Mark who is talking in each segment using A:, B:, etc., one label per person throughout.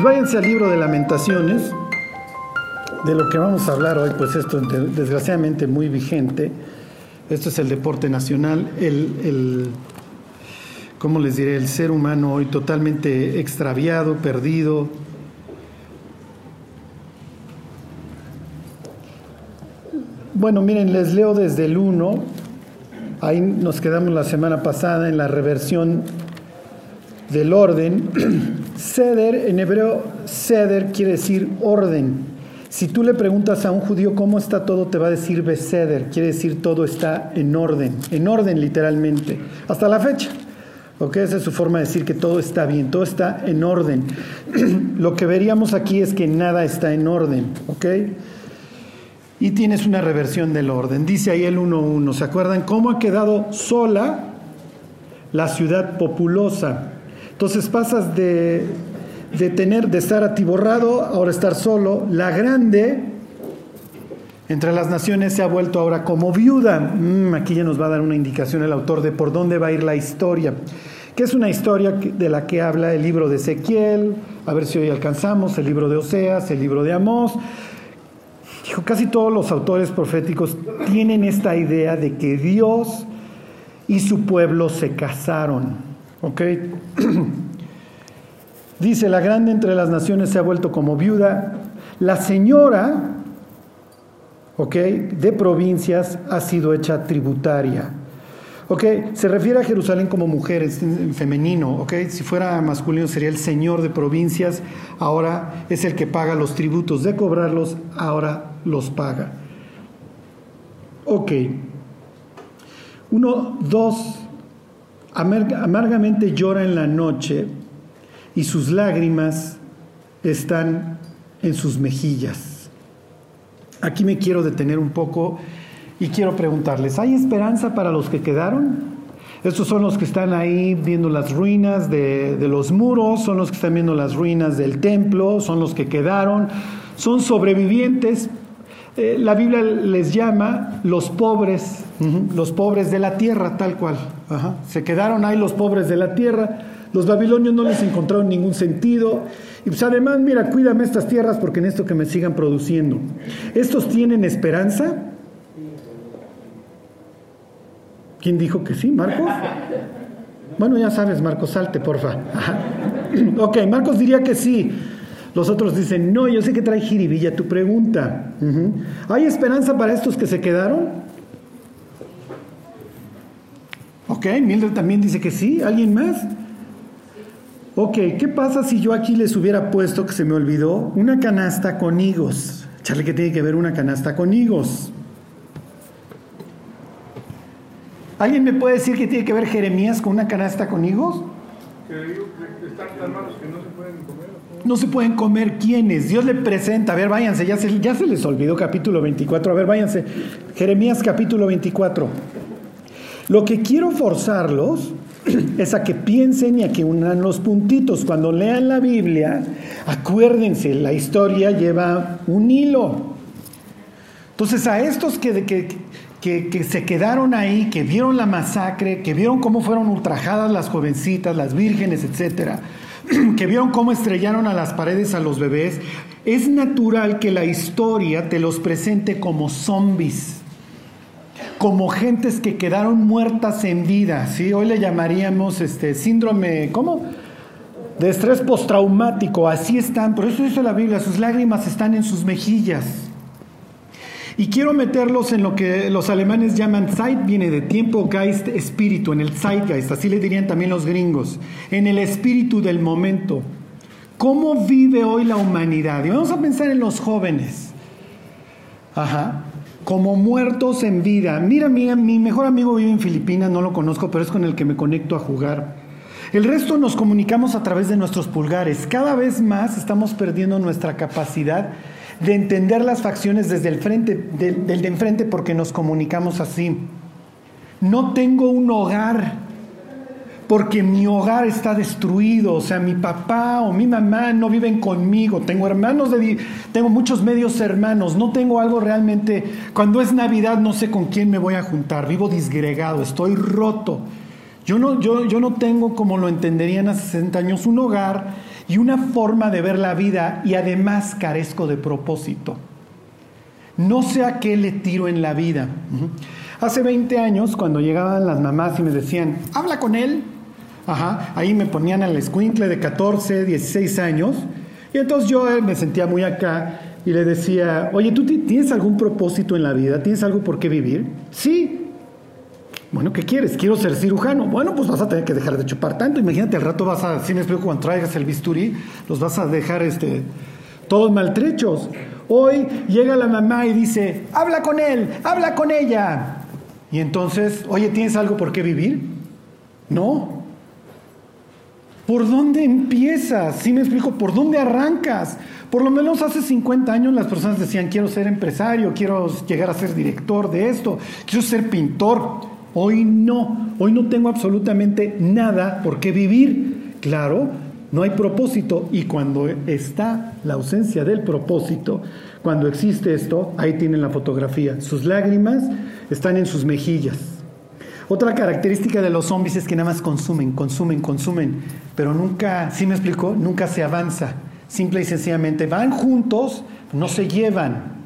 A: Pues váyanse al libro de lamentaciones, de lo que vamos a hablar hoy, pues esto es desgraciadamente muy vigente. Esto es el deporte nacional, el, el ¿cómo les diré? El ser humano hoy totalmente extraviado, perdido. Bueno, miren, les leo desde el 1. Ahí nos quedamos la semana pasada en la reversión del orden. Seder, en hebreo, Seder quiere decir orden. Si tú le preguntas a un judío cómo está todo, te va a decir Beseder, quiere decir todo está en orden, en orden literalmente, hasta la fecha. ¿Ok? Esa es su forma de decir que todo está bien, todo está en orden. Lo que veríamos aquí es que nada está en orden. ¿Ok? Y tienes una reversión del orden. Dice ahí el 1.1. ¿Se acuerdan cómo ha quedado sola la ciudad populosa? Entonces pasas de, de tener, de estar atiborrado, ahora estar solo. La grande entre las naciones se ha vuelto ahora como viuda. Mm, aquí ya nos va a dar una indicación el autor de por dónde va a ir la historia. Que es una historia de la que habla el libro de Ezequiel, a ver si hoy alcanzamos, el libro de Oseas, el libro de Amós. Dijo, casi todos los autores proféticos tienen esta idea de que Dios y su pueblo se casaron. ¿Ok? Dice, la grande entre las naciones se ha vuelto como viuda. La señora, ¿ok? De provincias ha sido hecha tributaria. ¿Ok? Se refiere a Jerusalén como mujer, en femenino, ¿ok? Si fuera masculino sería el señor de provincias, ahora es el que paga los tributos. De cobrarlos, ahora los paga. Ok. Uno, dos, amargamente llora en la noche y sus lágrimas están en sus mejillas. Aquí me quiero detener un poco y quiero preguntarles, ¿hay esperanza para los que quedaron? Estos son los que están ahí viendo las ruinas de, de, los muros, son los que están viendo las ruinas del templo, son los que quedaron, son sobrevivientes, eh, la Biblia les llama los pobres, los pobres de la tierra, tal cual. Se quedaron ahí los pobres de la tierra. Los babilonios no les encontraron ningún sentido. Y pues además, mira, cuídame estas tierras porque en esto que me sigan produciendo. ¿Estos tienen esperanza? ¿Quién dijo que sí? ¿Marcos? Bueno, ya sabes, Marcos, salte, porfa. Ok, Marcos diría que sí. Los otros dicen, no, yo sé que trae jiribilla tu pregunta. ¿Hay esperanza para estos que se quedaron? Ok, Mildred también dice que sí. ¿Alguien más? Ok, ¿qué pasa si yo aquí les hubiera puesto, que se me olvidó, una canasta con higos? Charlie, ¿qué tiene que ver una canasta con higos? ¿Alguien me puede decir qué tiene que ver Jeremías con una canasta con higos? Que están tan malos que no se. No se pueden comer quiénes. Dios le presenta. A ver, váyanse, ya se, ya se les olvidó capítulo 24. A ver, váyanse. Jeremías capítulo 24. Lo que quiero forzarlos es a que piensen y a que unan los puntitos. Cuando lean la Biblia, acuérdense, la historia lleva un hilo. Entonces, a estos que, que, que, que, se quedaron ahí, que vieron la masacre, que vieron cómo fueron ultrajadas las jovencitas, las vírgenes, etcétera, que vieron cómo estrellaron a las paredes a los bebés, es natural que la historia te los presente como zombies, como gentes que quedaron muertas en vida, ¿sí? Hoy le llamaríamos este síndrome. De estrés postraumático, así están, por eso dice la Biblia, sus lágrimas están en sus mejillas. Y quiero meterlos en lo que los alemanes llaman Zeit, viene de tiempo, Geist, espíritu, en el Zeitgeist, así le dirían también los gringos, en el espíritu del momento. ¿Cómo vive hoy la humanidad? Y vamos a pensar en los jóvenes. Ajá. Como muertos en vida. Mira, mira, mi mejor amigo vive en Filipinas, no lo conozco, pero es con el que me conecto a jugar. El resto nos comunicamos a través de nuestros pulgares. Cada vez más estamos perdiendo nuestra capacidad de entender las facciones desde el frente, del, de enfrente porque nos comunicamos así. No tengo un hogar porque mi hogar está destruido, o sea, mi papá o mi mamá no viven conmigo, tengo hermanos de tengo muchos medios hermanos, no tengo algo realmente. Cuando es Navidad no sé con quién me voy a juntar, vivo disgregado, estoy roto. Yo no, yo, yo no tengo, como lo entenderían hace 60 años, un hogar y una forma de ver la vida y además carezco de propósito. No sé a qué le tiro en la vida. Hace 20 años, cuando llegaban las mamás y me decían, habla con él, ahí me ponían al escuincle de 14, 16 años, y entonces yo eh, me sentía muy acá y le decía, oye, ¿tú tienes algún propósito en la vida? ¿Tienes algo por qué vivir? Sí. Bueno, ¿qué quieres? Quiero ser cirujano. Bueno, pues vas a tener que dejar de chupar tanto. Imagínate, al rato vas a, si me explico, cuando traigas el bisturí, los vas a dejar este, todos maltrechos. Hoy llega la mamá y dice, habla con él, habla con ella. Y entonces, oye, ¿tienes algo por qué vivir? No. ¿Por dónde empiezas? Si me explico, ¿por dónde arrancas? Por lo menos hace 50 años las personas decían, quiero ser empresario, quiero llegar a ser director de esto, quiero ser pintor. Hoy no, hoy no tengo absolutamente nada por qué vivir. Claro, no hay propósito y cuando está la ausencia del propósito, cuando existe esto, ahí tienen la fotografía. Sus lágrimas están en sus mejillas. Otra característica de los zombies es que nada más consumen, consumen, consumen, pero nunca, ¿sí me explico? Nunca se avanza. Simple y sencillamente van juntos, no se llevan.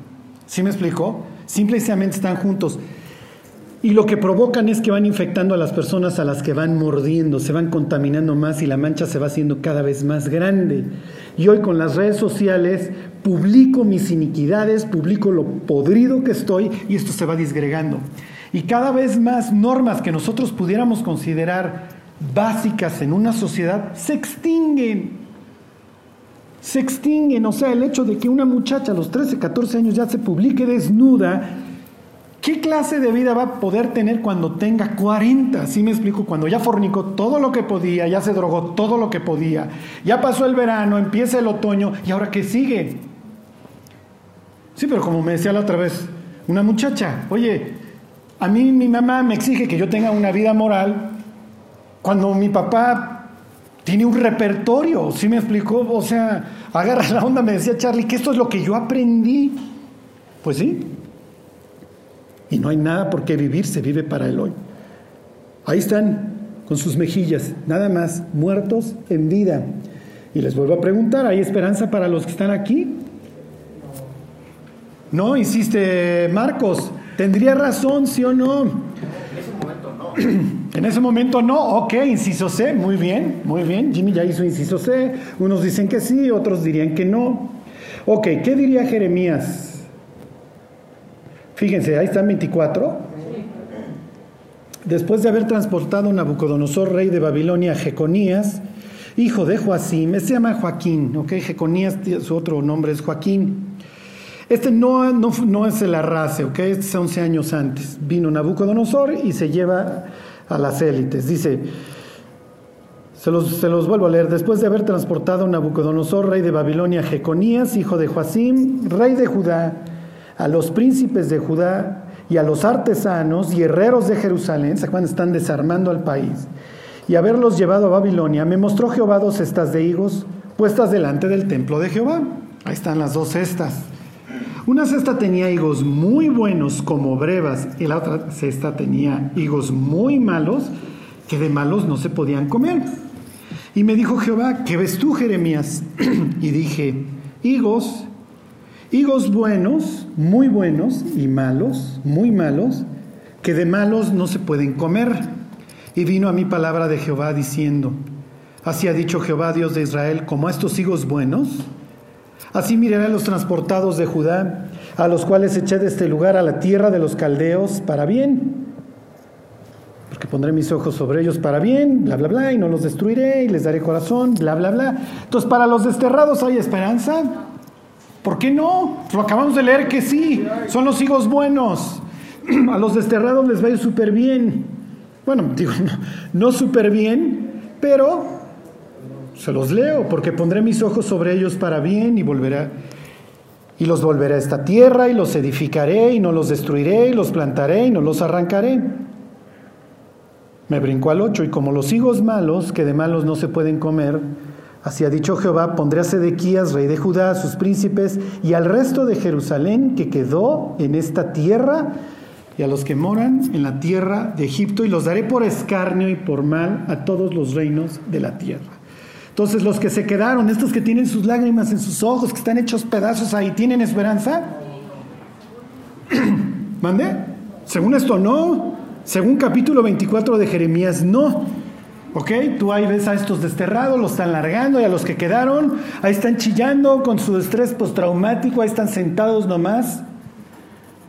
A: ¿Sí me explico? Simple y sencillamente están juntos. Y lo que provocan es que van infectando a las personas a las que van mordiendo, se van contaminando más y la mancha se va haciendo cada vez más grande. Y hoy con las redes sociales publico mis iniquidades, publico lo podrido que estoy y esto se va disgregando. Y cada vez más normas que nosotros pudiéramos considerar básicas en una sociedad se extinguen. Se extinguen, o sea, el hecho de que una muchacha a los 13, 14 años ya se publique desnuda ¿Qué clase de vida va a poder tener cuando tenga 40? Así me explico, cuando ya fornicó todo lo que podía, ya se drogó todo lo que podía, ya pasó el verano, empieza el otoño y ahora qué sigue. Sí, pero como me decía la otra vez, una muchacha, oye, a mí mi mamá me exige que yo tenga una vida moral cuando mi papá tiene un repertorio, ¿sí me explicó? O sea, agarra la onda, me decía Charlie, que esto es lo que yo aprendí. Pues sí, y no hay nada por qué vivir, se vive para el hoy. Ahí están con sus mejillas, nada más, muertos en vida. Y les vuelvo a preguntar, ¿hay esperanza para los que están aquí? No, insiste Marcos, ¿tendría razón, sí o no? En ese momento no. En ese momento no, ok, inciso C, muy bien, muy bien. Jimmy ya hizo inciso C, unos dicen que sí, otros dirían que no. Ok, ¿qué diría Jeremías? Fíjense, ahí están 24. Después de haber transportado a Nabucodonosor, rey de Babilonia, a Jeconías, hijo de Joacim, se llama Joaquín, ¿ok? Jeconías, su otro nombre es Joaquín. Este no, no, es el arrase, ¿ok? Este es 11 años antes. Vino Nabucodonosor y se lleva a las élites. Dice, se los, se los, vuelvo a leer. Después de haber transportado a Nabucodonosor, rey de Babilonia, Jeconías, hijo de Joacim, rey de Judá, a los príncipes de Judá y a los artesanos y herreros de Jerusalén, ¿se Están desarmando al país. Y haberlos llevado a Babilonia, me mostró Jehová dos cestas de higos puestas delante del templo de Jehová. Ahí están las dos cestas. Una cesta tenía higos muy buenos como brevas y la otra cesta tenía higos muy malos que de malos no se podían comer. Y me dijo Jehová, ¿qué ves tú, Jeremías? y dije, higos Higos buenos, muy buenos, y malos, muy malos, que de malos no se pueden comer. Y vino a mi palabra de Jehová diciendo, así ha dicho Jehová Dios de Israel, como a estos higos buenos, así miraré a los transportados de Judá, a los cuales eché de este lugar a la tierra de los caldeos para bien. Porque pondré mis ojos sobre ellos para bien, bla, bla, bla, y no los destruiré, y les daré corazón, bla, bla, bla. Entonces, para los desterrados hay esperanza. ¿Por qué no? Lo acabamos de leer que sí, son los hijos buenos. A los desterrados les va a ir súper bien. Bueno, digo, no, súper bien, pero se los leo, porque pondré mis ojos sobre ellos para bien y volverá. Y los volveré a esta tierra y los edificaré y no los destruiré y los plantaré y no los arrancaré. Me brinco al 8 y como los higos malos, que de malos no se pueden comer, Así ha dicho Jehová, pondré a Sedequías, rey de Judá, a sus príncipes y al resto de Jerusalén que quedó en esta tierra y a los que moran en la tierra de Egipto y los daré por escarnio y por mal a todos los reinos de la tierra. Entonces los que se quedaron, estos que tienen sus lágrimas en sus ojos, que están hechos pedazos ahí, ¿tienen esperanza? ¿Mande? Según esto no. Según capítulo 24 de Jeremías no. ¿Ok? Tú ahí ves a estos desterrados, los están largando y a los que quedaron, ahí están chillando con su estrés postraumático, ahí están sentados nomás.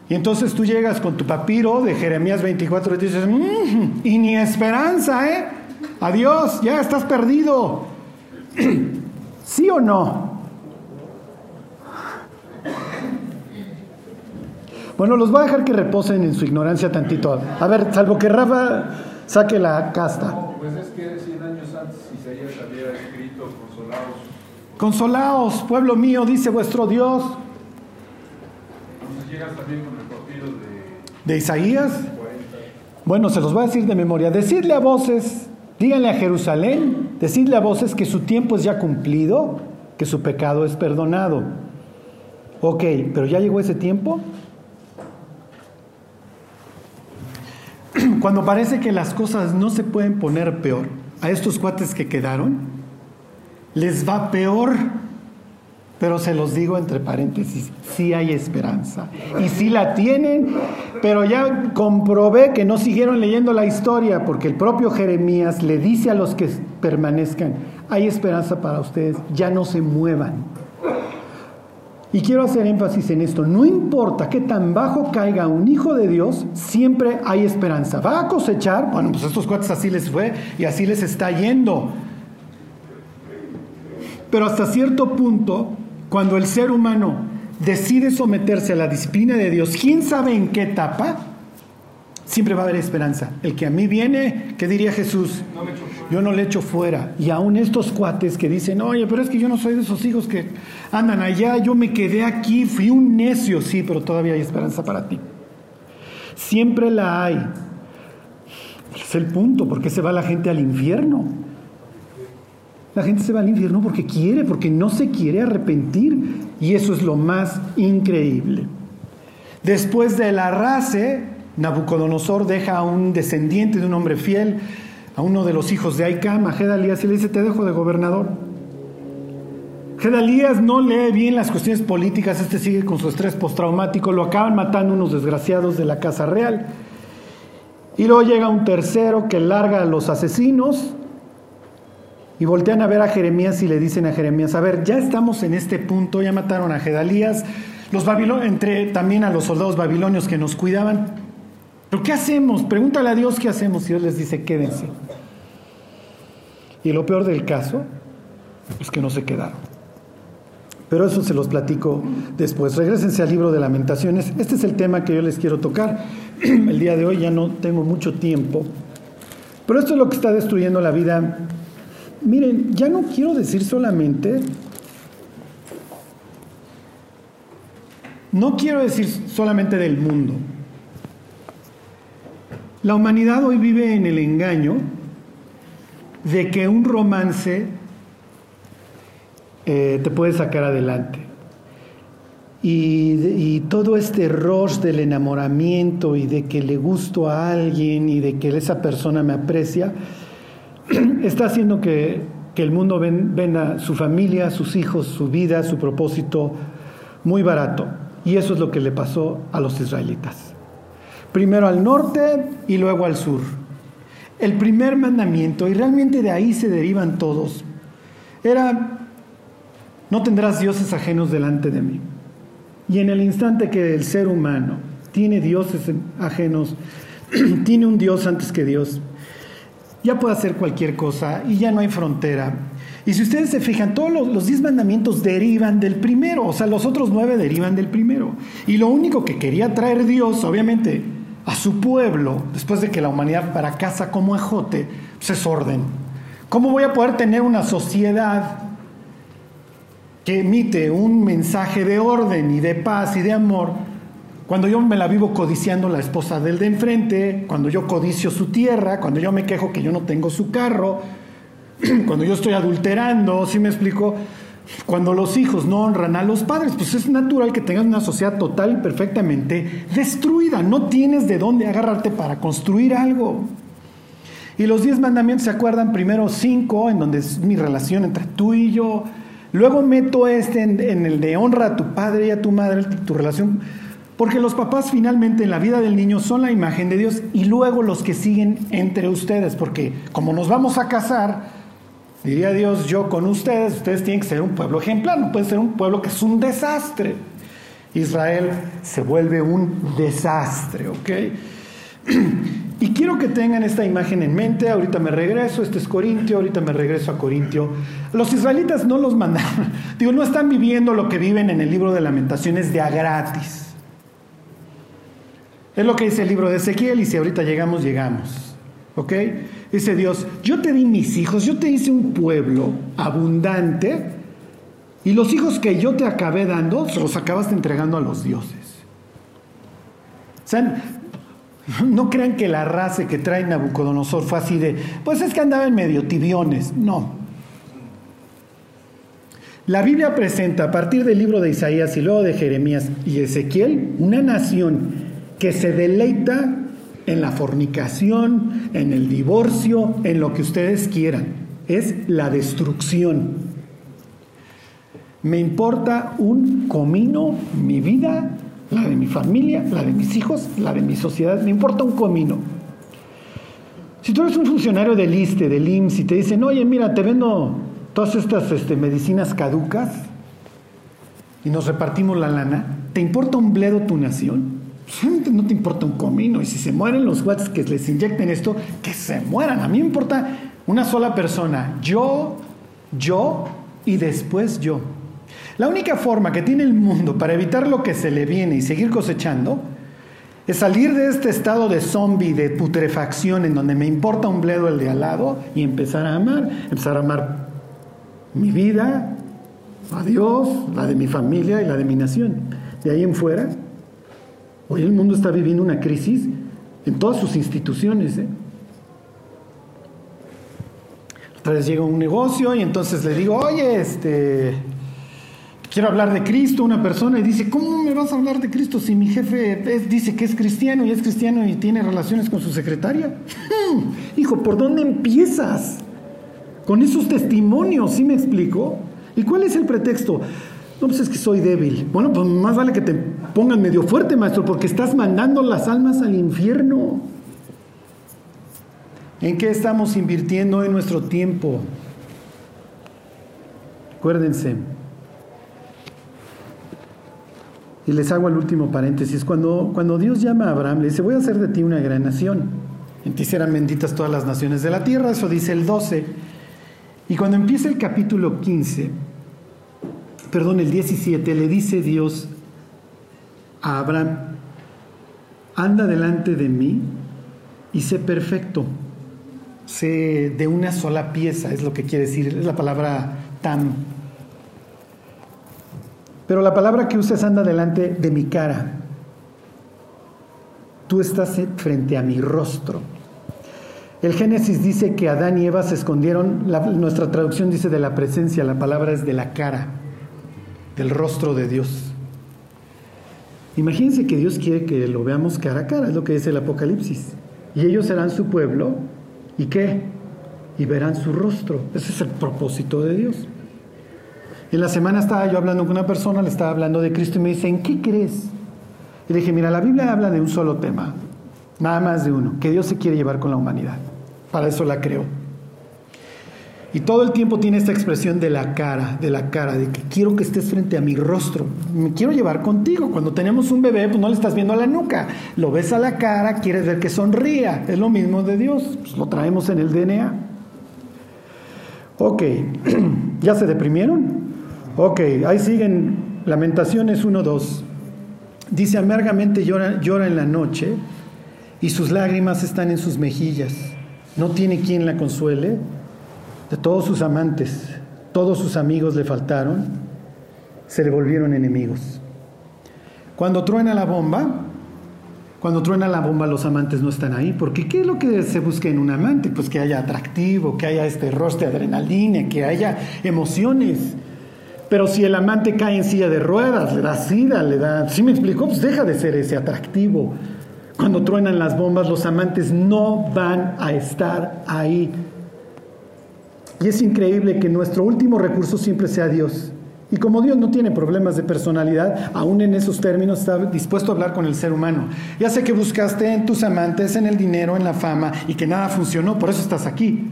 A: Y entonces tú llegas con tu papiro de Jeremías 24 y dices, mm, y ni esperanza, ¿eh? Adiós, ya estás perdido. ¿Sí o no? Bueno, los voy a dejar que reposen en su ignorancia tantito. A ver, salvo que Rafa saque la casta.
B: Pues es que 100 años antes Isaías había escrito, consolaos.
A: Consolaos, pueblo mío, dice vuestro Dios.
B: Entonces llegas también con el papiro de...
A: ¿De Isaías? Bueno, se los voy a decir de memoria. Decidle a voces, díganle a Jerusalén, decidle a voces que su tiempo es ya cumplido, que su pecado es perdonado. Ok, pero ¿ya llegó ese tiempo? Cuando parece que las cosas no se pueden poner peor, a estos cuates que quedaron, les va peor. Pero se los digo entre paréntesis, sí hay esperanza. Y sí la tienen, pero ya comprobé que no siguieron leyendo la historia, porque el propio Jeremías le dice a los que permanezcan, hay esperanza para ustedes, ya no se muevan. Y quiero hacer énfasis en esto, no importa qué tan bajo caiga un hijo de Dios, siempre hay esperanza. Va a cosechar, bueno, pues estos cuates así les fue y así les está yendo. Pero hasta cierto punto, cuando el ser humano decide someterse a la disciplina de Dios, quién sabe en qué etapa, siempre va a haber esperanza. El que a mí viene, ¿qué diría Jesús? Yo no le echo fuera. Y aún estos cuates que dicen, oye, pero es que yo no soy de esos hijos que andan allá, yo me quedé aquí, fui un necio, sí, pero todavía hay esperanza para ti. Siempre la hay. Es el punto, porque se va la gente al infierno. La gente se va al infierno porque quiere, porque no se quiere arrepentir. Y eso es lo más increíble. Después del arrase, Nabucodonosor deja a un descendiente de un hombre fiel, a uno de los hijos de Aicam, a Gedalías, y le dice, te dejo de gobernador. Gedalías no lee bien las cuestiones políticas, este sigue con su estrés postraumático, lo acaban matando unos desgraciados de la Casa Real. Y luego llega un tercero que larga a los asesinos y voltean a ver a Jeremías y le dicen a Jeremías, a ver, ya estamos en este punto, ya mataron a Gedalías, los babilonios, entre también a los soldados babilonios que nos cuidaban, ¿Pero qué hacemos? Pregúntale a Dios qué hacemos. Y Dios les dice, quédense. Y lo peor del caso es que no se quedaron. Pero eso se los platico después. Regrésense al libro de lamentaciones. Este es el tema que yo les quiero tocar. El día de hoy ya no tengo mucho tiempo. Pero esto es lo que está destruyendo la vida. Miren, ya no quiero decir solamente... No quiero decir solamente del mundo. La humanidad hoy vive en el engaño de que un romance eh, te puede sacar adelante. Y, todo este rush del enamoramiento y de que le gusto a alguien y de que esa persona me aprecia, está haciendo que, el mundo venda su familia, sus hijos, su vida, su propósito muy barato. Y eso es lo que le pasó a los israelitas primero al norte y luego al sur. El primer mandamiento, y realmente de ahí se derivan todos, era, no tendrás dioses ajenos delante de mí. Y en el instante que el ser humano tiene dioses ajenos, tiene un Dios antes que Dios, ya puede hacer cualquier cosa y ya no hay frontera. Y si ustedes se fijan, todos los, los, diez mandamientos derivan del primero, o sea, los otros nueve derivan del primero. Y lo único que quería traer Dios, obviamente, a su pueblo, después de que la humanidad fracasa como ejote, pues es orden. ¿Cómo voy a poder tener una sociedad que emite un mensaje de orden y de paz y de amor cuando yo me la vivo codiciando la esposa del de enfrente, cuando yo codicio su tierra, cuando yo me quejo que yo no tengo su carro, cuando yo estoy adulterando, ¿sí me explico? Cuando los hijos no honran a los padres, pues es natural que tengas una sociedad total y perfectamente destruida. No tienes de dónde agarrarte para construir algo. Y los diez mandamientos se acuerdan primero cinco, en donde es mi relación entre tú y yo. Luego meto este en, en el de honra a tu padre y a tu madre, tu relación. Porque los papás finalmente en la vida del niño son la imagen de Dios y luego los que siguen entre ustedes. Porque como nos vamos a casar, diría Dios, yo con ustedes, ustedes tienen que ser un pueblo ejemplar, no puede ser un pueblo que es un desastre. Israel se vuelve un desastre, ¿ok? Y quiero que tengan esta imagen en mente, ahorita me regreso, este es Corintio, ahorita me regreso a Corintio. Los israelitas no los mandaron, digo, no están viviendo lo que viven en el libro de lamentaciones de a gratis. Es lo que dice el libro de Ezequiel y si ahorita llegamos, llegamos. ¿Ok? Dice Dios, yo te di mis hijos, yo te hice un pueblo abundante y los hijos que yo te acabé dando, los acabaste entregando a los dioses. O sea, no crean que la raza que trae Nabucodonosor fue así de, pues es que andaba en medio tibiones. No. La Biblia presenta a partir del libro de Isaías y luego de Jeremías y Ezequiel una nación que se deleita en la fornicación, en el divorcio, en lo que ustedes quieran. Es la destrucción. Me importa un comino mi vida la de mi familia, la de mis hijos, la de mi sociedad, me importa un comino. Si tú eres un funcionario del ISTE, del IMSS y te dicen, oye, mira, te vendo todas estas este, medicinas caducas y nos repartimos la lana, ¿te importa un bledo tu nación? No te importa un comino. Y si se mueren los guates que les inyecten esto, que se mueran. A mí me importa una sola persona. Yo, yo y después yo. La única forma que tiene el mundo para evitar lo que se le viene y seguir cosechando es salir de este estado de zombie, de putrefacción, en donde me importa un bledo el de al lado y empezar a amar, empezar a amar mi vida, a Dios, la de mi familia y la de mi nación. De ahí en fuera, hoy el mundo está viviendo una crisis en todas sus instituciones. ¿eh? Otra vez llega un negocio y entonces le digo, oye, este, quiero hablar de Cristo, una persona y dice, ¿cómo me vas a hablar de Cristo si mi jefe dice que es cristiano y es cristiano y tiene relaciones con su secretaria? Hijo, ¿por dónde empiezas? Con esos testimonios, ¿sí me explico? ¿Y cuál es el pretexto? Pues es que soy débil. Bueno, pues más vale que te pongan medio fuerte, maestro, porque estás mandando las almas al infierno. ¿En qué estamos invirtiendo en nuestro tiempo? Acuérdense, Y les hago el último paréntesis. Cuando, cuando Dios llama a Abraham, le dice, voy a hacer de ti una gran nación. En ti serán benditas todas las naciones de la tierra. Eso dice el 12. Y cuando empieza el capítulo 15, perdón, el 17, le dice Dios a Abraham, anda delante de mí y sé perfecto. Sé de una sola pieza, es lo que quiere decir, es la palabra tam, pero la palabra que usas anda delante de mi cara. Tú estás frente a mi rostro. El Génesis dice que Adán y Eva se escondieron, nuestra traducción dice de la presencia, la palabra es de la cara, del rostro de Dios. Imagínense que Dios quiere que lo veamos cara a cara, es lo que dice el Apocalipsis. Y ellos serán su pueblo, ¿y qué? Y verán su rostro. Ese es el propósito de Dios. En la semana estaba yo hablando con una persona, le estaba hablando de Cristo y me dice, ¿en qué crees? Y le dije, mira, la Biblia habla de un solo tema, nada más de uno, que Dios se quiere llevar con la humanidad. Para eso la creó. Y todo el tiempo tiene esta expresión de la cara, de la cara, de que quiero que estés frente a mi rostro, me quiero llevar contigo. Cuando tenemos un bebé, pues no le estás viendo a la nuca, lo ves a la cara, quieres ver que sonría. Es lo mismo de Dios, pues lo traemos en el DNA. Ok, ¿ya se deprimieron? Ok, ahí siguen Lamentaciones 1-2. Dice, amargamente llora, llora en la noche y sus lágrimas están en sus mejillas. No tiene quien la consuele. De todos sus amantes, todos sus amigos le faltaron, se le volvieron enemigos. Cuando truena la bomba, cuando truena la bomba los amantes no están ahí, porque ¿qué es lo que se busca en un amante? Pues que haya atractivo, que haya este rostro de adrenalina, que haya emociones. Pero si el amante cae en silla de ruedas, le da sida, le da... ¿Sí me explicó? Pues deja de ser ese atractivo. cuando truenan las bombas, los amantes no van a estar ahí. Y es increíble que nuestro último recurso siempre sea Dios. Y como Dios no tiene problemas de personalidad, aún en esos términos está dispuesto a hablar con el ser humano. Ya sé que buscaste en tus amantes, en el dinero, en la fama y que nada funcionó, por eso estás aquí.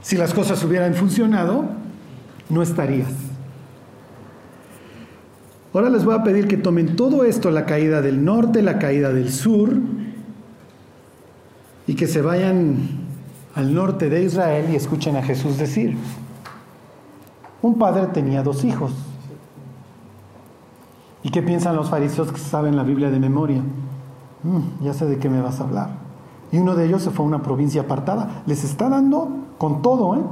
A: Si las cosas hubieran funcionado, no estarías. Ahora les voy a pedir que tomen todo esto, la caída del norte, la caída del sur, y que se vayan al norte de Israel y escuchen a Jesús decir, un padre tenía dos hijos. ¿Y qué piensan los fariseos que saben la Biblia de memoria? Mm, ya sé de qué me vas a hablar. Y uno de ellos se fue a una provincia apartada. Les está dando con todo, ¿eh?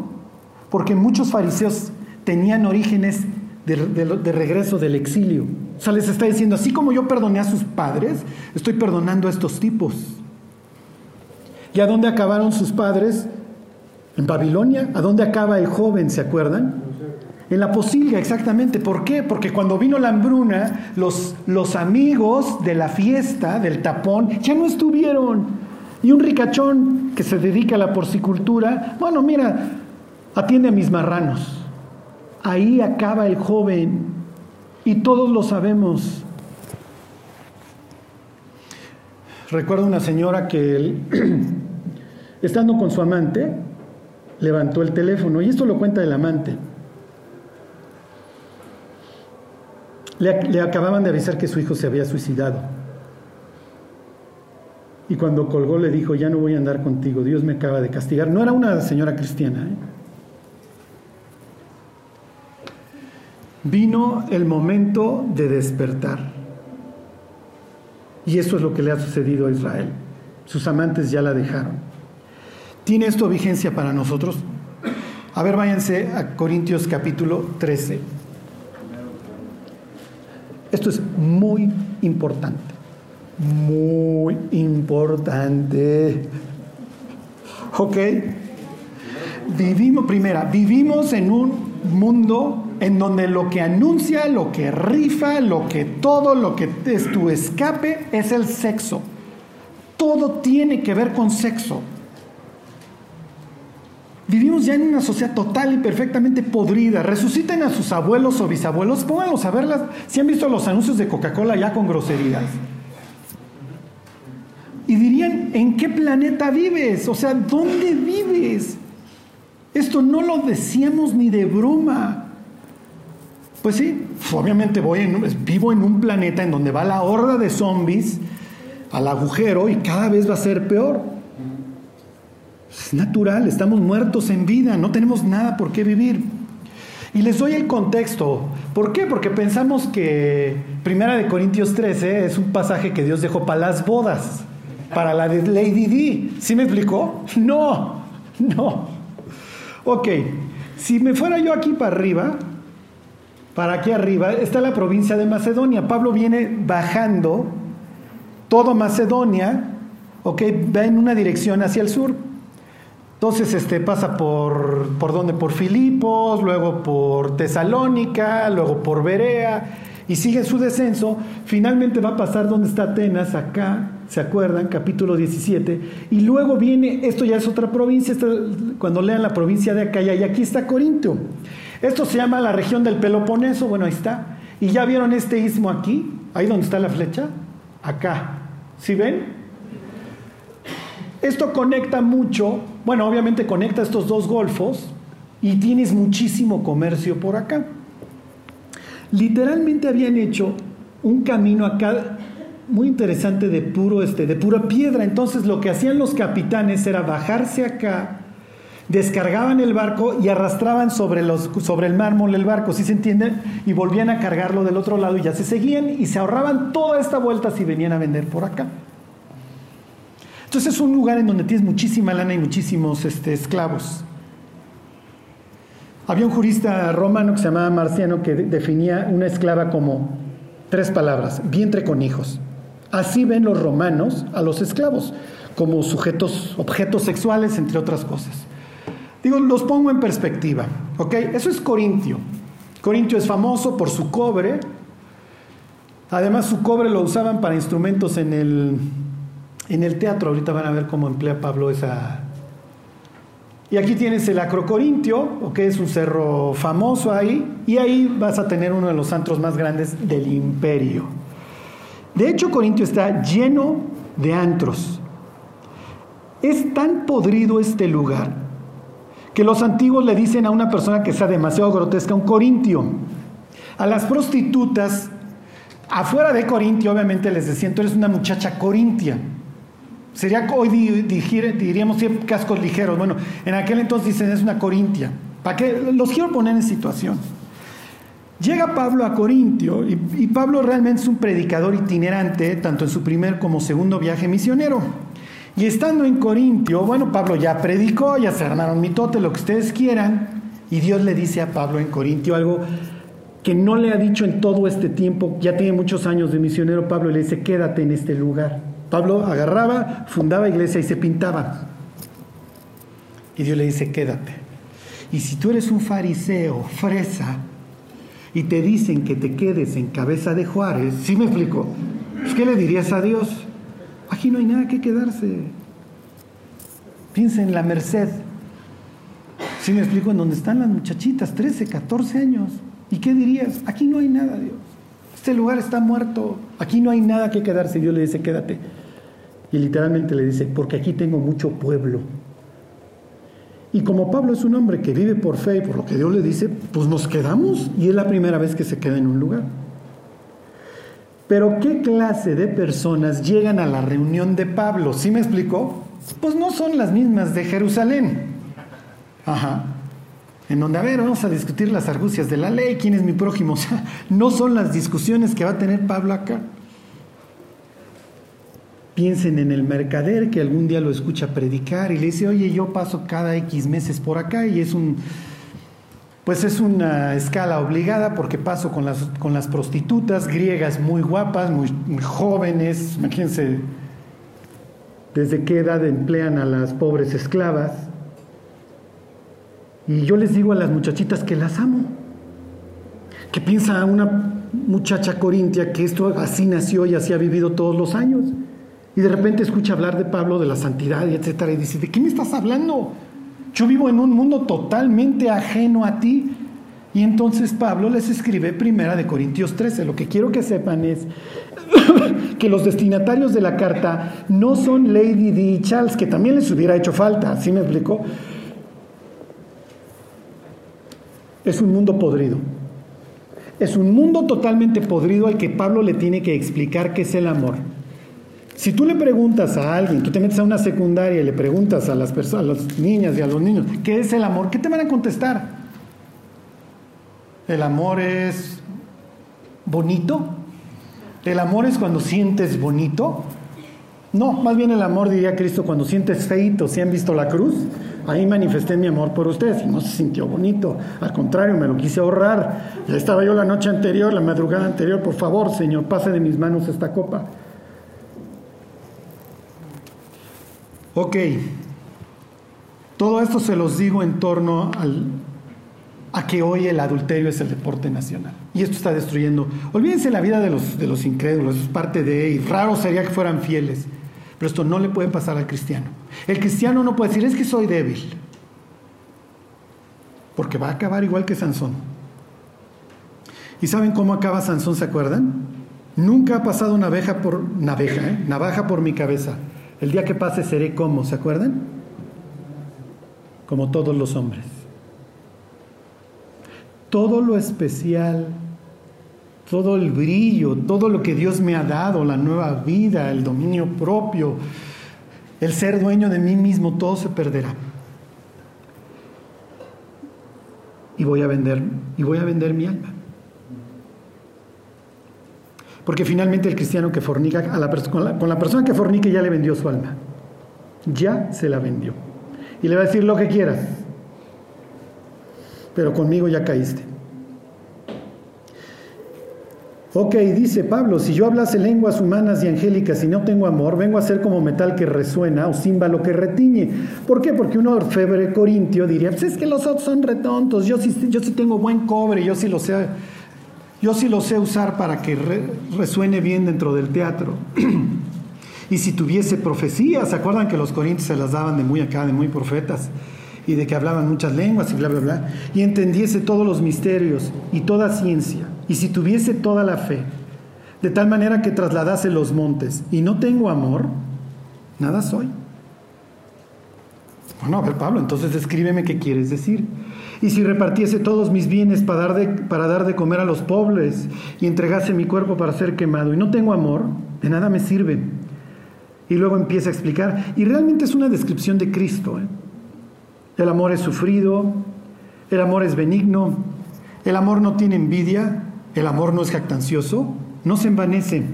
A: Porque muchos fariseos tenían orígenes de, regreso del exilio. O sea, les está diciendo, así como yo perdoné a sus padres, estoy perdonando a estos tipos. ¿Y a dónde acabaron sus padres? En Babilonia. ¿A dónde acaba el joven? ¿Se acuerdan? En la posilga, exactamente. ¿Por qué? Porque cuando vino la hambruna, los, los amigos de la fiesta, del tapón, ya no estuvieron. Y un ricachón que se dedica a la porcicultura, bueno, mira, atiende a mis marranos. Ahí acaba el joven y todos lo sabemos. Recuerdo una señora que estando con su amante, levantó el teléfono, y esto lo cuenta el amante. Le, le, acababan de avisar que su hijo se había suicidado. Y cuando colgó le dijo, ya no voy a andar contigo, Dios me acaba de castigar. No era una señora cristiana. ¿eh? Vino el momento de despertar. Y eso es lo que le ha sucedido a Israel. Sus amantes ya la dejaron. ¿Tiene esto vigencia para nosotros? A ver, váyanse a Corintios capítulo 13. Esto es muy importante. Muy importante. ¿Ok? Vivimos, primera, vivimos en un mundo en donde lo que anuncia, lo que rifa, lo que todo, lo que es tu escape es el sexo. Todo tiene que ver con sexo. Vivimos ya en una sociedad total y perfectamente podrida. Resuciten a sus abuelos o bisabuelos, pónganlos a verlas. Si han visto los anuncios de Coca-Cola ya con groserías. Y dirían, ¿en qué planeta vives? O sea, ¿dónde vives? Esto no lo decíamos ni de broma. Pues sí, obviamente vivo en un planeta en donde va la horda de zombies al agujero y cada vez va a ser peor. Es natural, estamos muertos en vida, no tenemos nada por qué vivir. Y les doy el contexto. ¿Por qué? Porque pensamos que Primera de Corintios 13 es un pasaje que Dios dejó para las bodas, para la de Lady D. ¿Sí me explicó? No, no. Ok, si me fuera yo aquí para arriba, para aquí arriba, está la provincia de Macedonia. Pablo viene bajando todo Macedonia, ok, va en una dirección hacia el sur. Entonces este, pasa por, ¿por dónde? Por Filipos, luego por Tesalónica, luego por Berea, y sigue su descenso. Finalmente va a pasar donde está Atenas, acá, ¿se acuerdan? Capítulo 17. Y luego viene, esto ya es otra provincia, cuando lean la provincia de Acaya, y aquí está Corinto. Esto se llama la región del Peloponeso, bueno, ahí está. Y ya vieron este istmo aquí, ahí donde está la flecha, acá. ¿Sí ven? Esto conecta mucho, bueno, obviamente conecta estos dos golfos y tienes muchísimo comercio por acá. Literalmente habían hecho un camino acá muy interesante de puro este, de pura piedra. Entonces lo que hacían los capitanes era bajarse acá descargaban el barco y arrastraban sobre, los, sobre el mármol el barco, si se entiende? Y volvían a cargarlo del otro lado y ya se seguían y se ahorraban toda esta vuelta si venían a vender por acá. Entonces es un lugar en donde tienes muchísima lana y muchísimos este, esclavos. Había un jurista romano que se llamaba Marciano que definía una esclava como tres palabras, vientre con hijos. Así ven los romanos a los esclavos, como sujetos, objetos sexuales, entre otras cosas. Digo, los pongo en perspectiva, ¿ok? Eso es Corintio. Corintio es famoso por su cobre, Además, su cobre lo usaban para instrumentos en el, en el teatro. Ahorita van a ver cómo emplea Pablo esa. Y aquí tienes el Acrocorintio, que es un cerro famoso ahí, y ahí vas a tener uno de los antros más grandes del imperio. De hecho, Corintio está lleno de antros. Es tan podrido este lugar que los antiguos le dicen a una persona que sea demasiado grotesca un corintio. A las prostitutas Afuera de Corintio, obviamente, les decían, tú eres una muchacha corintia. Sería hoy diríamos cascos ligeros. Bueno, en aquel entonces dicen es una corintia. ¿Para? Los quiero poner en situación. Llega Pablo a Corintio y, Pablo realmente es un predicador itinerante, tanto en su primer como segundo viaje misionero. Y estando en Corintio, bueno, Pablo ya predicó, ya se armaron mitote, lo que ustedes quieran, y Dios le dice a Pablo en Corintio algo que no le ha dicho en todo este tiempo, ya tiene muchos años de misionero Pablo, y le dice, quédate en este lugar. Pablo agarraba, fundaba iglesia y se pintaba. Y Dios le dice, quédate. Y si tú eres un fariseo, fresa, y te dicen que te quedes en cabeza de Juárez, ¿sí me explico? Pues, ¿Qué le dirías a Dios? Aquí no hay nada que quedarse. Piensa en la merced. ¿Sí me explico? En donde están las muchachitas, 13, 14 años. ¿Y qué dirías? Aquí no hay nada, Dios. Este lugar está muerto. Aquí no hay nada que quedarse. Dios le dice, quédate. Y literalmente le dice, porque aquí tengo mucho pueblo. Y como Pablo es un hombre que vive por fe y por lo que Dios le dice, pues nos quedamos. Y es la primera vez que se queda en un lugar. Pero ¿qué clase de personas llegan a la reunión de Pablo? ¿Sí me explicó? Pues no son las mismas de Jerusalén. Ajá en donde, a ver, vamos a discutir las argucias de la ley, quién es mi prójimo. O sea, no son las discusiones que va a tener Pablo acá. Piensen en el mercader que algún día lo escucha predicar y le dice, oye, yo paso cada X meses por acá y es un, pues es una escala obligada porque paso con las, con las prostitutas griegas muy guapas, muy, jóvenes, imagínense desde qué edad emplean a las pobres esclavas y yo les digo a las muchachitas que las amo. Que piensa una muchacha corintia que esto así nació y así ha vivido todos los años. Y de repente escucha hablar de Pablo, de la santidad y etcétera, y dice, ¿de qué me estás hablando? Yo vivo en un mundo totalmente ajeno a ti. Y entonces Pablo les escribe primera de Corintios 13. Lo que quiero que sepan es que los destinatarios de la carta no son Lady D Charles, que también les hubiera hecho falta, ¿sí me explicó? Es un mundo podrido. Es un mundo totalmente podrido al que Pablo le tiene que explicar qué es el amor. Si tú le preguntas a alguien, tú te metes a una secundaria y le preguntas a las personas, a las niñas y a los niños, ¿qué es el amor? ¿Qué te van a contestar? El amor es bonito. El amor es cuando sientes bonito. No, más bien el amor, diría Cristo, cuando sientes feito. ¿Si han visto la cruz? Ahí manifesté mi amor por ustedes y no se sintió bonito. Al contrario, me lo quise ahorrar. Ya estaba yo la noche anterior, la madrugada anterior. Por favor, Señor, pase de mis manos esta copa. Ok. Todo esto se los digo en torno al, a que hoy el adulterio es el deporte nacional. Y esto está destruyendo. Olvídense la vida de los, de los incrédulos, es parte de... Y raro sería que fueran fieles. Pero esto no le puede pasar al cristiano. El cristiano no puede decir, es que soy débil. Porque va a acabar igual que Sansón. ¿Y saben cómo acaba Sansón, se acuerdan? Nunca ha pasado una abeja por ¿eh? navaja por mi cabeza. El día que pase seré como, ¿se acuerdan? Como todos los hombres. Todo lo especial todo el brillo, todo lo que Dios me ha dado, la nueva vida, el dominio propio, el ser dueño de mí mismo, todo se perderá. Y voy a vender, y voy a vender mi alma. Porque finalmente el cristiano que fornica, con la persona que fornique ya le vendió su alma. Ya se la vendió. Y le va a decir lo que quieras. Pero conmigo ya caíste. Ok, dice Pablo, si yo hablase lenguas humanas y angélicas y no tengo amor, vengo a ser como metal que resuena o címbalo que retiñe. ¿Por qué? Porque un orfebre corintio diría, pues es que los otros son retontos, yo sí, yo sí tengo buen cobre, yo sí lo sé. Yo sí lo sé usar para que resuene bien dentro del teatro. y si tuviese profecías, ¿se acuerdan que los corintios se las daban de muy acá, de muy profetas? Y de que hablaban muchas lenguas y bla, bla, bla. Y entendiese todos los misterios y toda ciencia. Y si tuviese toda la fe, de tal manera que trasladase los montes. Y no tengo amor, nada soy. Bueno, a ver, Pablo, entonces escríbeme qué quieres decir. Y si repartiese todos mis bienes para dar, de, para dar de comer a los pobres y entregase mi cuerpo para ser quemado y no tengo amor, de nada me sirve. Y luego empieza a explicar, y realmente es una descripción de Cristo. ¿eh? El amor es sufrido, el amor es benigno, el amor no tiene envidia, el amor no es jactancioso, no se envanece.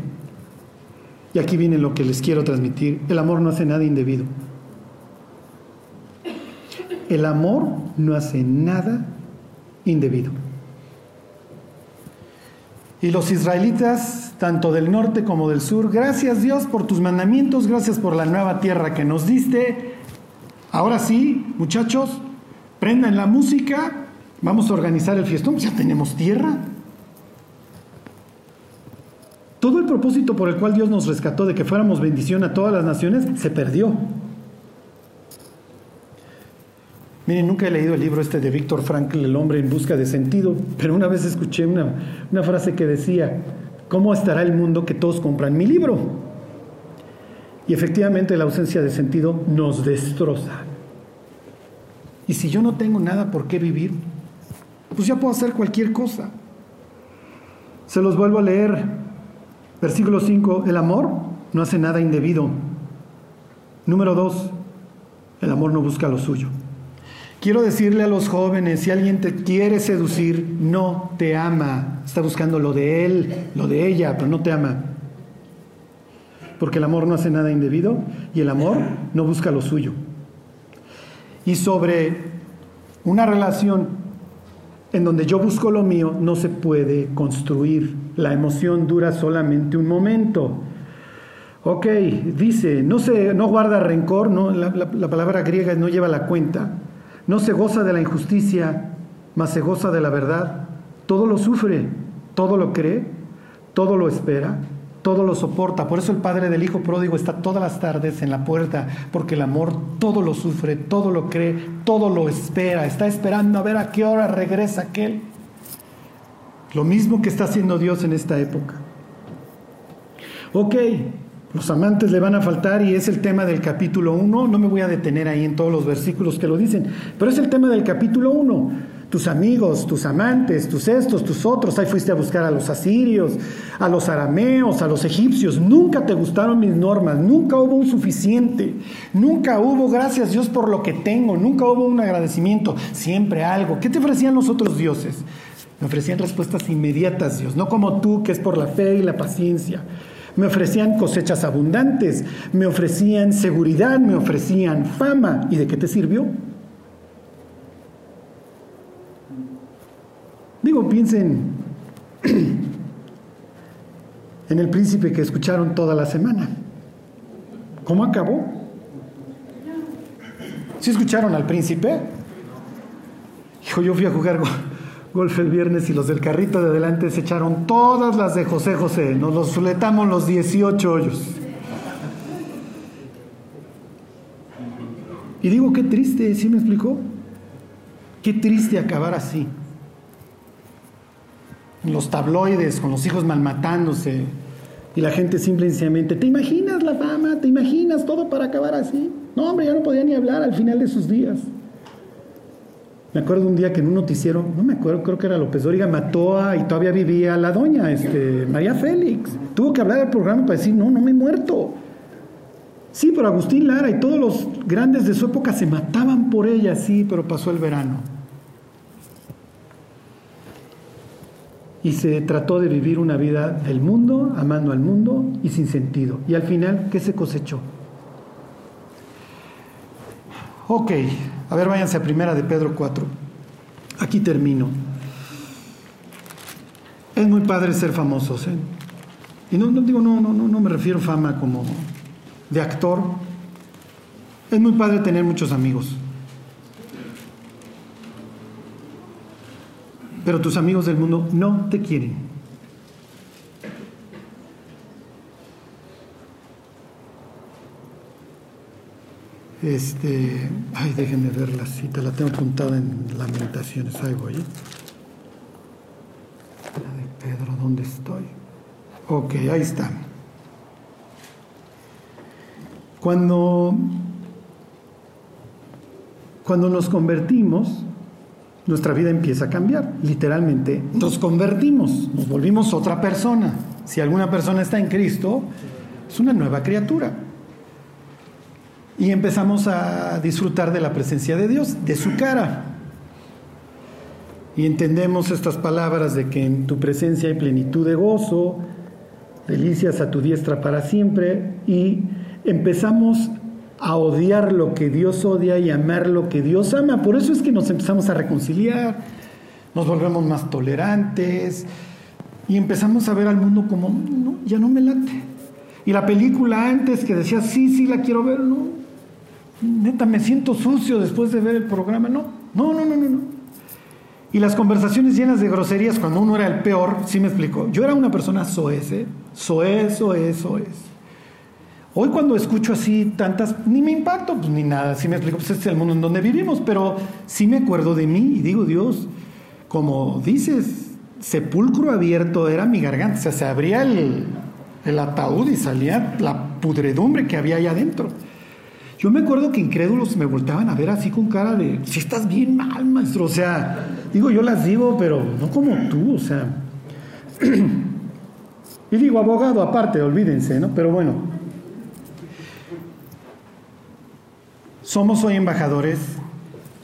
A: Y aquí viene lo que les quiero transmitir, el amor no hace nada indebido. El amor no hace nada indebido. Y los israelitas, tanto del norte como del sur, gracias Dios por tus mandamientos, gracias por la nueva tierra que nos diste. Ahora sí, muchachos, prendan la música, vamos a organizar el fiestón, ya tenemos tierra. Todo el propósito por el cual Dios nos rescató de que fuéramos bendición a todas las naciones se perdió. Miren, nunca he leído el libro este de Víctor Frankl, El hombre en busca de sentido, pero una vez escuché una, una frase que decía, ¿cómo estará el mundo que todos compran mi libro? Y efectivamente la ausencia de sentido nos destroza. Y si yo no tengo nada por qué vivir, pues ya puedo hacer cualquier cosa. Se los vuelvo a leer. Versículo 5, el amor no hace nada indebido. Número 2, el amor no busca lo suyo. Quiero decirle a los jóvenes, si alguien te quiere seducir, no te ama. Está buscando lo de él, lo de ella, pero no te ama. Porque el amor no hace nada indebido y el amor no busca lo suyo. Y sobre una relación en donde yo busco lo mío, no se puede construir. La emoción dura solamente un momento. Ok, dice, no, se, no guarda rencor, no, la, la palabra griega no lleva la cuenta no se goza de la injusticia, mas se goza de la verdad. Todo lo sufre, todo lo cree, todo lo espera, todo lo soporta. Por eso el padre del hijo pródigo está todas las tardes en la puerta, porque el amor todo lo sufre, todo lo cree, todo lo espera. Está esperando a ver a qué hora regresa aquel. Lo mismo que está haciendo Dios en esta época. Ok, los amantes le van a faltar y es el tema del capítulo 1. No me voy a detener ahí en todos los versículos que lo dicen, pero es el tema del capítulo 1. Tus amigos, tus amantes, tus estos, tus otros. Ahí fuiste a buscar a los asirios, a los arameos, a los egipcios. Nunca te gustaron mis normas, nunca hubo un suficiente, nunca hubo gracias Dios por lo que tengo, nunca hubo un agradecimiento, siempre algo. ¿Qué te ofrecían los otros dioses? Me ofrecían respuestas inmediatas, Dios, no como tú, que es por la fe y la paciencia. Me ofrecían cosechas abundantes, me ofrecían seguridad, me ofrecían fama. ¿Y de qué te sirvió? Digo, piensen en el príncipe que escucharon toda la semana. ¿Cómo acabó? ¿Sí escucharon al príncipe? Hijo, yo fui a jugar golf el viernes y los del carrito de adelante se echaron todas las de José José. Nos los fletamos los 18 hoyos. Y digo, qué triste, ¿sí me explicó? Qué triste acabar así. Los tabloides con los hijos malmatándose y la gente simple y sencillamente, ¿te imaginas la fama? ¿Te imaginas todo para acabar así? No, hombre, ya no podía ni hablar al final de sus días. Me acuerdo un día que en un noticiero, no me acuerdo, creo que era López Dóriga, mató a, y todavía vivía la doña, este, María Félix. Tuvo que hablar al programa para decir, no, no me he muerto. Sí, pero Agustín Lara y todos los grandes de su época se mataban por ella, sí, pero pasó el verano. Y se trató de vivir una vida del mundo, amando al mundo y sin sentido. Y al final, ¿qué se cosechó? Ok, a ver, váyanse a primera de Pedro 4. Aquí termino. Es muy padre ser famosos, ¿eh? Y no, no digo, no, no, no, no me refiero a fama como de actor. Es muy padre tener muchos amigos. Pero tus amigos del mundo no te quieren. Este, ay, déjenme ver la cita, la tengo apuntada en Lamentaciones, ahí voy. ¿eh? La de Pedro, ¿dónde estoy? Ok, ahí está. Cuando, cuando nos convertimos, nuestra vida empieza a cambiar. Literalmente, nos convertimos, nos volvimos otra persona. Si alguna persona está en Cristo, es una nueva criatura. Y empezamos a disfrutar de la presencia de Dios, de su cara. Y entendemos estas palabras de que en tu presencia hay plenitud de gozo, delicias a tu diestra para siempre, y empezamos a odiar lo que Dios odia y amar lo que Dios ama. Por eso es que nos empezamos a reconciliar, nos volvemos más tolerantes y empezamos a ver al mundo como, no, ya no me late. Y la película antes que decía, sí, sí, la quiero ver, no, neta, me siento sucio después de ver el programa, no, no, no, no, no. Y las conversaciones llenas de groserías cuando uno era el peor, sí me explico. Yo era una persona soez, ¿eh? Soez, soez, soez. Hoy cuando escucho así tantas, ni me impacto, pues ni nada, sí me explico, pues este es el mundo en donde vivimos, pero sí me acuerdo de mí y digo, Dios, como dices, sepulcro abierto era mi garganta, o sea, se abría el, el ataúd y salía la pudredumbre que había allá adentro. Yo me acuerdo que incrédulos me voltaban a ver así con cara de, si estás bien mal, maestro, o sea, digo, yo las digo, pero no como tú, o sea. y digo, abogado aparte, olvídense, ¿no? Pero bueno, Somos hoy embajadores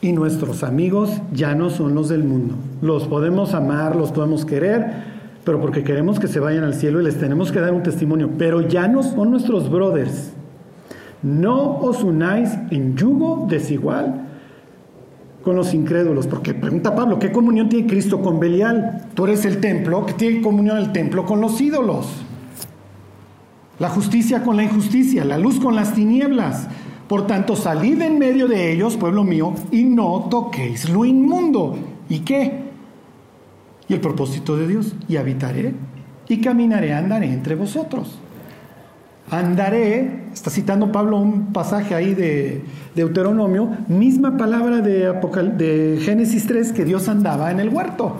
A: y nuestros amigos ya no son los del mundo. Los podemos amar, los podemos querer, pero porque queremos que se vayan al cielo y les tenemos que dar un testimonio. Pero ya no son nuestros brothers. No os unáis en yugo desigual con los incrédulos. Porque pregunta Pablo, ¿qué comunión tiene Cristo con Belial? Tú eres el templo, ¿qué tiene comunión el templo con los ídolos? La justicia con la injusticia, la luz con las tinieblas. Por tanto, salid en medio de ellos, pueblo mío, y no toquéis lo inmundo. ¿Y qué? Y el propósito de Dios, y habitaré, y caminaré, andaré entre vosotros. Andaré, está citando Pablo un pasaje ahí de Deuteronomio, misma palabra de, de Génesis 3 que Dios andaba en el huerto,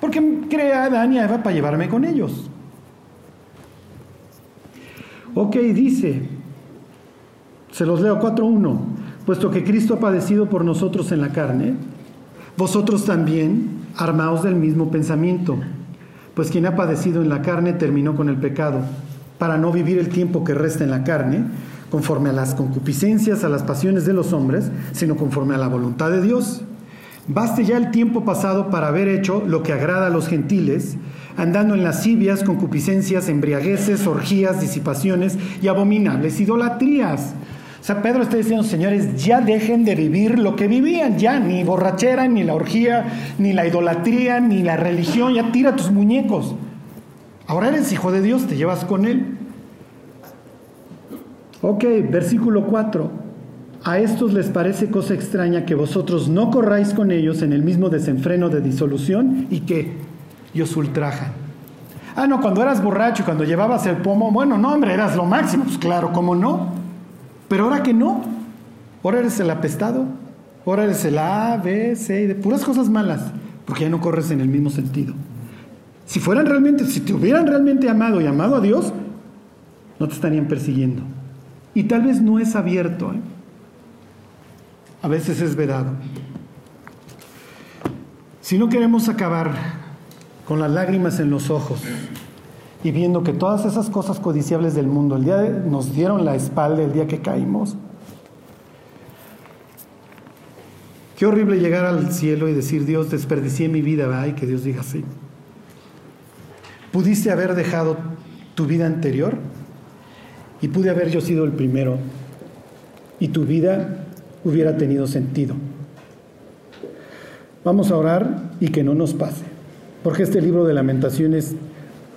A: porque crea a Adán y a Eva para llevarme con ellos. Ok, dice, se los leo 4.1. Puesto que Cristo ha padecido por nosotros en la carne, vosotros también armaos del mismo pensamiento. Pues quien ha padecido en la carne terminó con el pecado, para no vivir el tiempo que resta en la carne, conforme a las concupiscencias, a las pasiones de los hombres, sino conforme a la voluntad de Dios. Baste ya el tiempo pasado para haber hecho lo que agrada a los gentiles, andando en lascivias, concupiscencias, embriagueces, orgías, disipaciones y abominables idolatrías o sea, Pedro está diciendo, señores, ya dejen de vivir lo que vivían, ya ni borrachera, ni la orgía, ni la idolatría, ni la religión, ya tira tus muñecos. Ahora eres hijo de Dios, te llevas con él. Ok, versículo 4. A estos les parece cosa extraña que vosotros no corráis con ellos en el mismo desenfreno de disolución y que os ultrajan. Ah, no, cuando eras borracho y cuando llevabas el pomo, bueno, no, hombre, eras lo máximo. Pues claro, ¿cómo no? Pero ahora que no, ahora eres el apestado, ahora eres el A, B, C, de puras cosas malas, porque ya no corres en el mismo sentido. Si fueran realmente, si te hubieran realmente amado y amado a Dios, no te estarían persiguiendo. Y tal vez no es abierto, ¿eh? a veces es vedado. Si no queremos acabar con las lágrimas en los ojos, y viendo que todas esas cosas codiciables del mundo el día nos dieron la espalda el día que caímos. Qué horrible llegar al cielo y decir, Dios, desperdicié mi vida, ¿verdad? y que Dios diga así. Pudiste haber dejado tu vida anterior y pude haber yo sido el primero y tu vida hubiera tenido sentido. Vamos a orar y que no nos pase, porque este libro de lamentaciones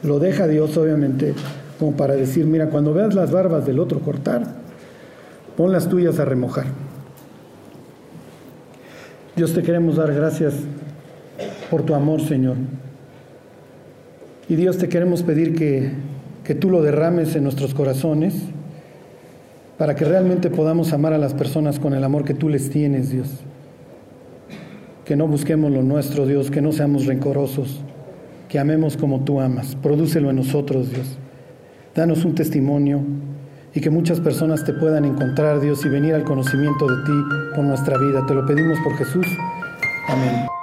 A: lo deja Dios obviamente como para decir, mira, cuando veas las barbas del otro cortar, pon las tuyas a remojar. Dios te queremos dar gracias por tu amor, Señor. Y Dios te queremos pedir que, que tú lo derrames en nuestros corazones para que realmente podamos amar a las personas con el amor que tú les tienes, Dios. Que no busquemos lo nuestro, Dios, que no seamos rencorosos, que amemos como tú amas. Prodúcelo en nosotros, Dios. Danos un testimonio y que muchas personas te puedan encontrar, Dios, y venir al conocimiento de ti por nuestra vida. Te lo pedimos por Jesús. Amén.